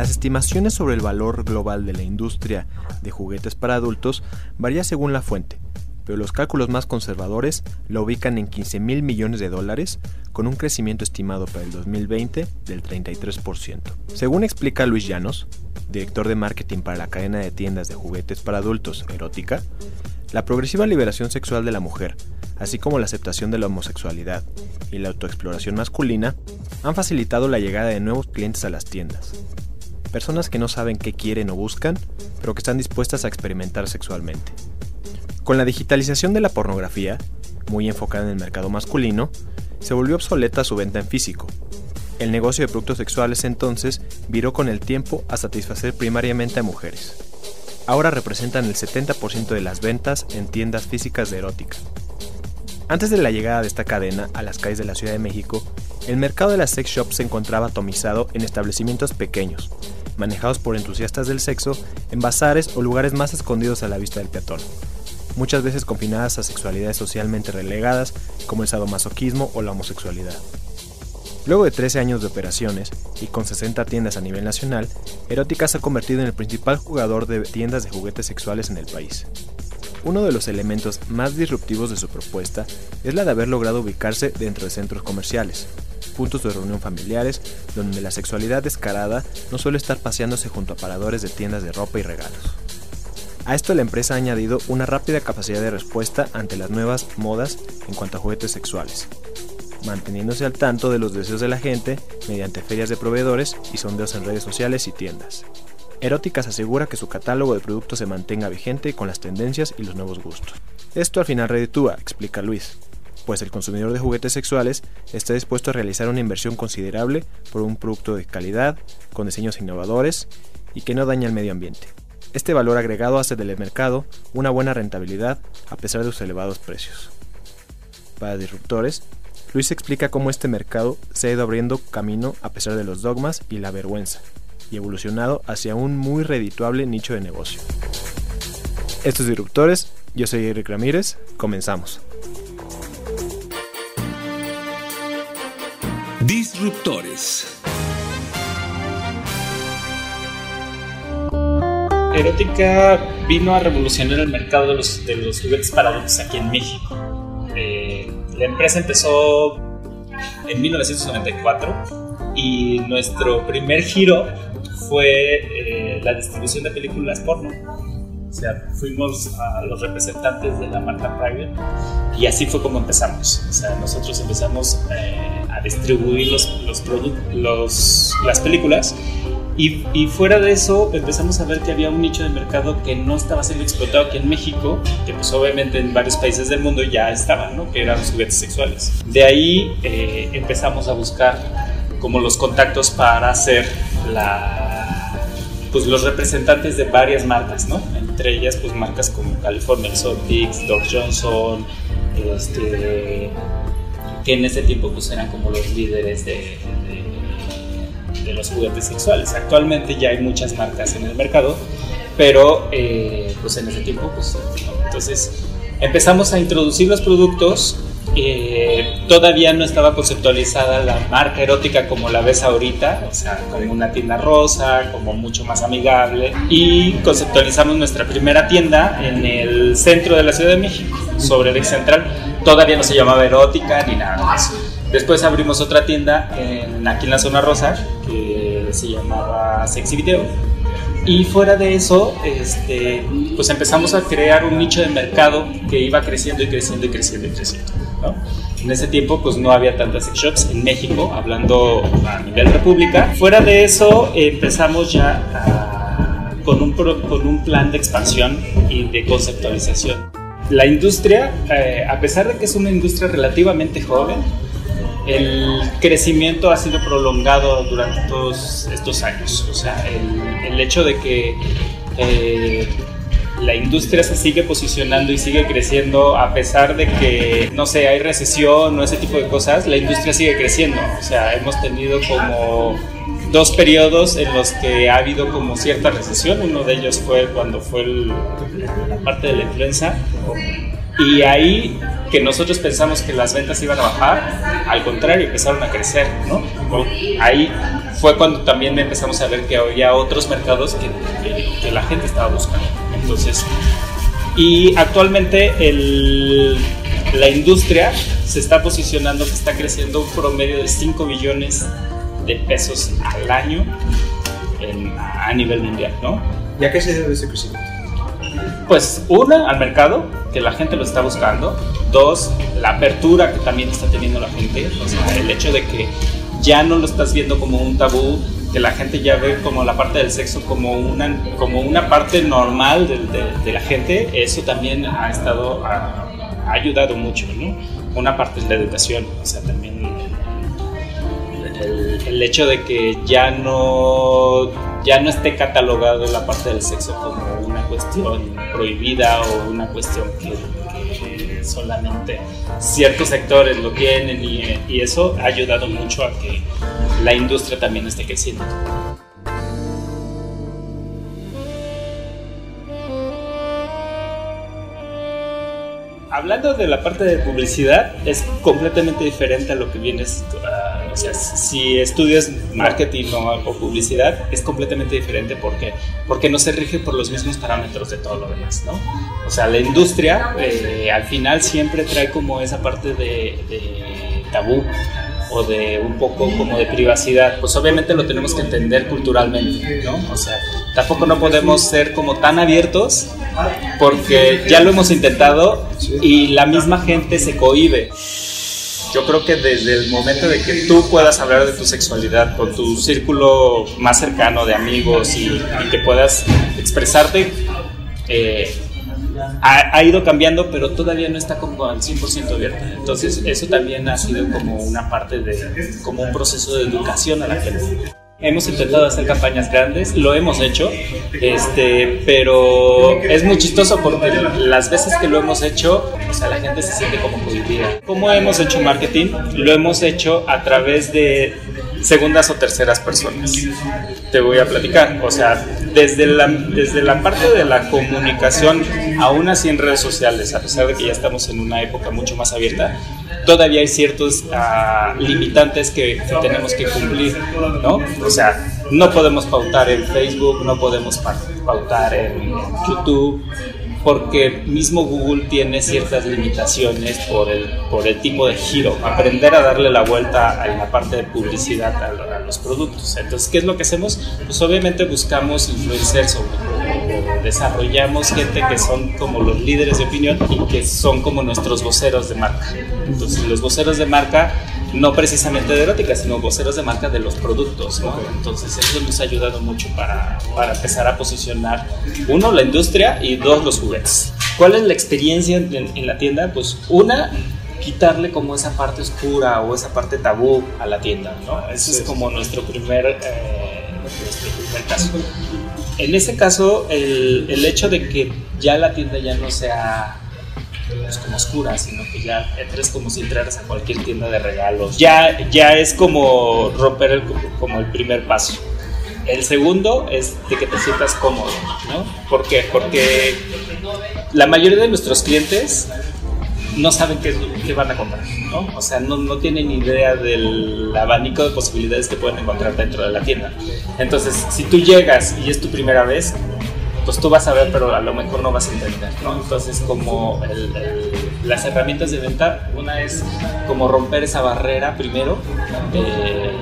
Las estimaciones sobre el valor global de la industria de juguetes para adultos varía según la fuente, pero los cálculos más conservadores lo ubican en 15 mil millones de dólares, con un crecimiento estimado para el 2020 del 33%. Según explica Luis Llanos, director de marketing para la cadena de tiendas de juguetes para adultos Erótica, la progresiva liberación sexual de la mujer, así como la aceptación de la homosexualidad y la autoexploración masculina, han facilitado la llegada de nuevos clientes a las tiendas. Personas que no saben qué quieren o buscan, pero que están dispuestas a experimentar sexualmente. Con la digitalización de la pornografía, muy enfocada en el mercado masculino, se volvió obsoleta su venta en físico. El negocio de productos sexuales entonces viró con el tiempo a satisfacer primariamente a mujeres. Ahora representan el 70% de las ventas en tiendas físicas de erótica. Antes de la llegada de esta cadena a las calles de la Ciudad de México, el mercado de las sex shops se encontraba atomizado en establecimientos pequeños, manejados por entusiastas del sexo en bazares o lugares más escondidos a la vista del peatón, muchas veces confinadas a sexualidades socialmente relegadas como el sadomasoquismo o la homosexualidad. Luego de 13 años de operaciones y con 60 tiendas a nivel nacional, Erótica se ha convertido en el principal jugador de tiendas de juguetes sexuales en el país. Uno de los elementos más disruptivos de su propuesta es la de haber logrado ubicarse dentro de centros comerciales, puntos de reunión familiares donde la sexualidad descarada no suele estar paseándose junto a paradores de tiendas de ropa y regalos. A esto la empresa ha añadido una rápida capacidad de respuesta ante las nuevas modas en cuanto a juguetes sexuales, manteniéndose al tanto de los deseos de la gente mediante ferias de proveedores y sondeos en redes sociales y tiendas. Eróticas asegura que su catálogo de productos se mantenga vigente con las tendencias y los nuevos gustos. Esto al final reditúa, explica Luis, pues el consumidor de juguetes sexuales está dispuesto a realizar una inversión considerable por un producto de calidad, con diseños innovadores y que no daña el medio ambiente. Este valor agregado hace del mercado una buena rentabilidad a pesar de sus elevados precios. Para disruptores, Luis explica cómo este mercado se ha ido abriendo camino a pesar de los dogmas y la vergüenza, y evolucionado hacia un muy redituable nicho de negocio. Estos disruptores, yo soy Eric Ramírez, comenzamos. Disruptores. Erótica vino a revolucionar el mercado de los, de los juguetes para adultos aquí en México. Eh, la empresa empezó en 1994 y nuestro primer giro fue eh, la distribución de películas porno. O sea, fuimos a los representantes de la marca Private y así fue como empezamos. O sea, nosotros empezamos eh, distribuir los, los, los, las películas y, y, fuera de eso empezamos a ver que había un nicho de mercado que no estaba siendo explotado aquí en México, que pues obviamente en varios países del mundo ya estaban, ¿no? que eran los juguetes sexuales. De ahí eh, empezamos a buscar como los contactos para hacer la, pues los representantes de varias marcas, ¿no? entre ellas pues marcas como California Exotics, Doc Johnson, este, que en ese tiempo pues eran como los líderes de, de, de, los juguetes sexuales. Actualmente ya hay muchas marcas en el mercado, pero eh, pues en ese tiempo pues no. Entonces empezamos a introducir los productos. Eh, todavía no estaba conceptualizada la marca erótica como la ves ahorita, o sea, como una tienda rosa, como mucho más amigable. Y conceptualizamos nuestra primera tienda en el centro de la Ciudad de México, sobre el central. Todavía no se llamaba erótica ni nada más. Después abrimos otra tienda en, aquí en la zona rosa que se llamaba Sexy Video. Y fuera de eso, este, pues empezamos a crear un nicho de mercado que iba creciendo y creciendo y creciendo y creciendo. En ese tiempo pues no había tantas sex shops en México, hablando a nivel república. Fuera de eso empezamos ya con, un, con un plan de expansión y de conceptualización. La industria, eh, a pesar de que es una industria relativamente joven, el crecimiento ha sido prolongado durante todos estos años. O sea, el, el hecho de que eh, la industria se sigue posicionando y sigue creciendo a pesar de que, no sé, hay recesión o ese tipo de cosas, la industria sigue creciendo. O sea, hemos tenido como dos periodos en los que ha habido como cierta recesión. Uno de ellos fue cuando fue la parte de la influenza. Y ahí que nosotros pensamos que las ventas iban a bajar, al contrario, empezaron a crecer, ¿no? Ahí fue cuando también empezamos a ver que había otros mercados que, que, la gente estaba buscando. Entonces, y actualmente el, la industria se está posicionando que está creciendo un promedio de 5 billones de pesos al año en, a nivel mundial, ¿no? ¿Y a qué se debe ese crecimiento? Pues una, al mercado, que la gente lo está buscando. Dos, la apertura que también está teniendo la gente. O sea, el hecho de que ya no lo estás viendo como un tabú, que la gente ya ve como la parte del sexo como una, como una parte normal de, de, la gente, eso también ha estado, ha, ha, ayudado mucho, ¿no? Una parte es la educación, o sea, también el, hecho de que ya no, ya no esté catalogado la parte del sexo como una cuestión prohibida o una cuestión que, solamente ciertos sectores lo tienen y, eso ha ayudado mucho a que la industria también esté creciendo. Hablando de la parte de publicidad, es completamente diferente a lo que vienes, uh, o sea, si estudias marketing o, publicidad, es completamente diferente porque, porque no se rige por los mismos parámetros de todo lo demás, ¿no? O sea, la industria eh, al final siempre trae como esa parte de, de tabú, o de un poco como de privacidad, pues obviamente lo tenemos que entender culturalmente, ¿no? O sea, tampoco no podemos ser como tan abiertos porque ya lo hemos intentado y la misma gente se cohíbe. Yo creo que desde el momento de que tú puedas hablar de tu sexualidad con tu círculo más cercano de amigos y, que puedas expresarte, eh, ha, ha, ido cambiando, pero todavía no está como al 100% abierta. Entonces, eso también ha sido como una parte de, como un proceso de educación a la gente. Hemos intentado hacer campañas grandes, lo hemos hecho, este, pero es muy chistoso porque las veces que lo hemos hecho, o sea, la gente se siente como cohibida. ¿Cómo hemos hecho marketing? Lo hemos hecho a través de segundas o terceras personas. Te voy a platicar, o sea, desde la, desde la parte de la comunicación, aún así en redes sociales, a pesar de que ya estamos en una época mucho más abierta, todavía hay ciertos uh, limitantes que, tenemos que cumplir, ¿no? O sea, no podemos pautar en Facebook, no podemos pautar en YouTube, porque mismo Google tiene ciertas limitaciones por el, por el tipo de giro, aprender a darle la vuelta a la parte de publicidad a, a los productos. Entonces, ¿qué es lo que hacemos? Pues obviamente buscamos influenciar sobre desarrollamos gente que son como los líderes de opinión y que son como nuestros voceros de marca. Entonces, los voceros de marca no precisamente de erótica, sino voceros de marca de los productos, ¿no? Entonces eso nos ha ayudado mucho para, para empezar a posicionar, uno, la industria y dos, los juguetes. ¿Cuál es la experiencia en, en la tienda? Pues una, quitarle como esa parte oscura o esa parte tabú a la tienda, ¿no? Eso es como nuestro primer, eh, caso. En ese caso, el, el hecho de que ya la tienda ya no sea pues, como oscura, sino que ya entres como si entraras a cualquier tienda de regalos. Ya, ya es como romper el, como el primer paso. El segundo es de que te sientas cómodo, ¿no? ¿Por qué? Porque la mayoría de nuestros clientes no saben qué, van a comprar, ¿no? O sea, no, no, tienen idea del abanico de posibilidades que pueden encontrar dentro de la tienda. Entonces, si tú llegas y es tu primera vez, pues tú vas a ver, pero a lo mejor no vas a entender, ¿no? Entonces, como las herramientas de venta, una es como romper esa barrera primero, eh,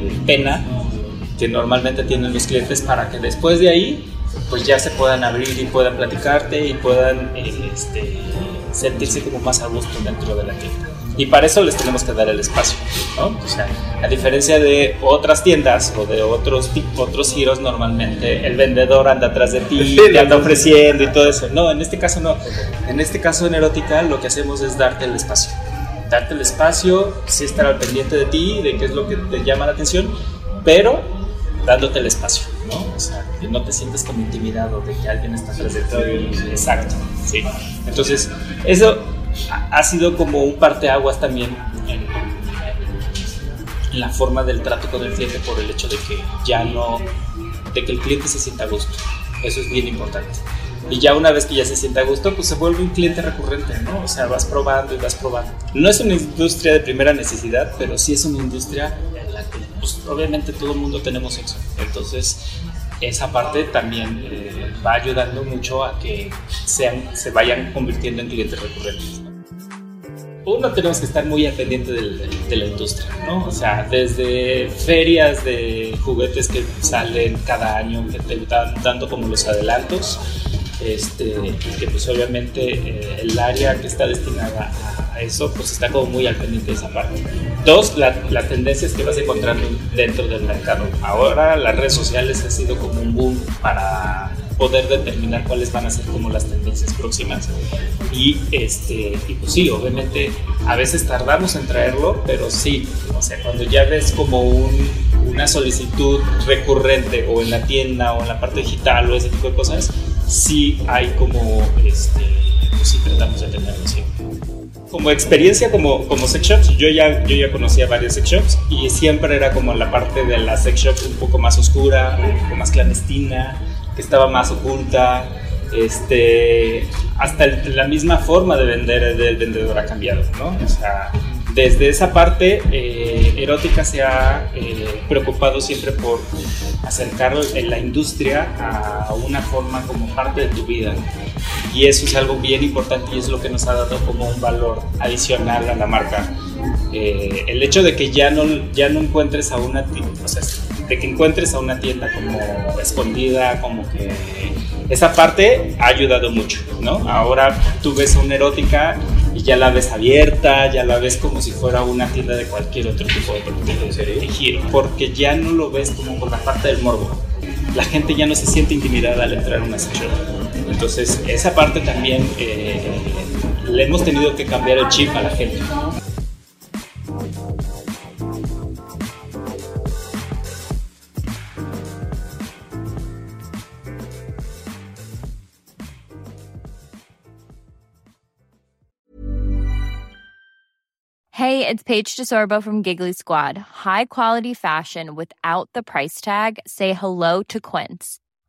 eh, pena, que normalmente tienen los clientes para que después de ahí, pues ya se puedan abrir y puedan platicarte y puedan eh, este, sentirse como más a gusto dentro de la tienda. Y para eso les tenemos que dar el espacio. ¿no? O sea, a diferencia de otras tiendas o de otros, otros giros, normalmente el vendedor anda atrás de ti, te anda ofreciendo y todo eso. No, en este caso no. En este caso en erótica lo que hacemos es darte el espacio. Darte el espacio, sí estar al pendiente de ti, de qué es lo que te llama la atención, pero dándote el espacio, ¿no? O sea, que no te sientes como intimidado de que alguien está atrás de ti. Exacto, sí. Entonces, eso ha sido como un parteaguas también en, la forma del trato con el cliente por el hecho de que ya no, de que el cliente se sienta a gusto. Eso es bien importante. Y ya una vez que ya se sienta a gusto, pues se vuelve un cliente recurrente, ¿no? O sea, vas probando y vas probando. No es una industria de primera necesidad, pero sí es una industria en la que, pues, obviamente todo el mundo tenemos sexo. Entonces, esa parte también eh, va ayudando mucho a que sean, se vayan convirtiendo en clientes recurrentes uno tenemos que estar muy al pendiente de la industria, ¿no? O sea, desde ferias de juguetes que salen cada año, que te están dando como los adelantos, este, que pues obviamente eh, el área que está destinada a, eso, pues está como muy al pendiente de esa parte. Dos, las tendencias que vas encontrando dentro del mercado. Ahora las redes sociales ha sido como un boom para poder determinar cuáles van a ser como las tendencias próximas. Y, este, y pues sí, obviamente a veces tardamos en traerlo, pero sí, o sea, cuando ya ves como un, una solicitud recurrente o en la tienda o en la parte digital o ese tipo de cosas, sí hay como, este, pues sí tratamos de tenerlo siempre como experiencia como, como sex shops, yo ya, yo ya conocía varios sex shops y siempre era como la parte de la sex shop un poco más oscura, un poco más clandestina, que estaba más oculta, este, hasta la misma forma de vender del vendedor ha cambiado, ¿no? O sea, desde esa parte, eh, Erótica se ha eh, preocupado siempre por acercar la industria a una forma como parte de tu vida. Y eso es algo bien importante y es lo que nos ha dado como un valor adicional a la marca. Eh, el hecho de que ya no, ya no encuentres a una, o sea, de que encuentres a una tienda como escondida, como que esa parte ha ayudado mucho, ¿no? Ahora tú ves una erótica y ya la ves abierta, ya la ves como si fuera una tienda de cualquier otro tipo de, de giro, porque ya no lo ves como por la parte del morbo. La gente ya no se siente intimidada al entrar a una sección. Entonces, esa parte también eh, le hemos tenido que cambiar el chip a la gente. Hey, it's Paige DeSorbo from Giggly Squad. High quality fashion without the price tag. Say hello to Quince.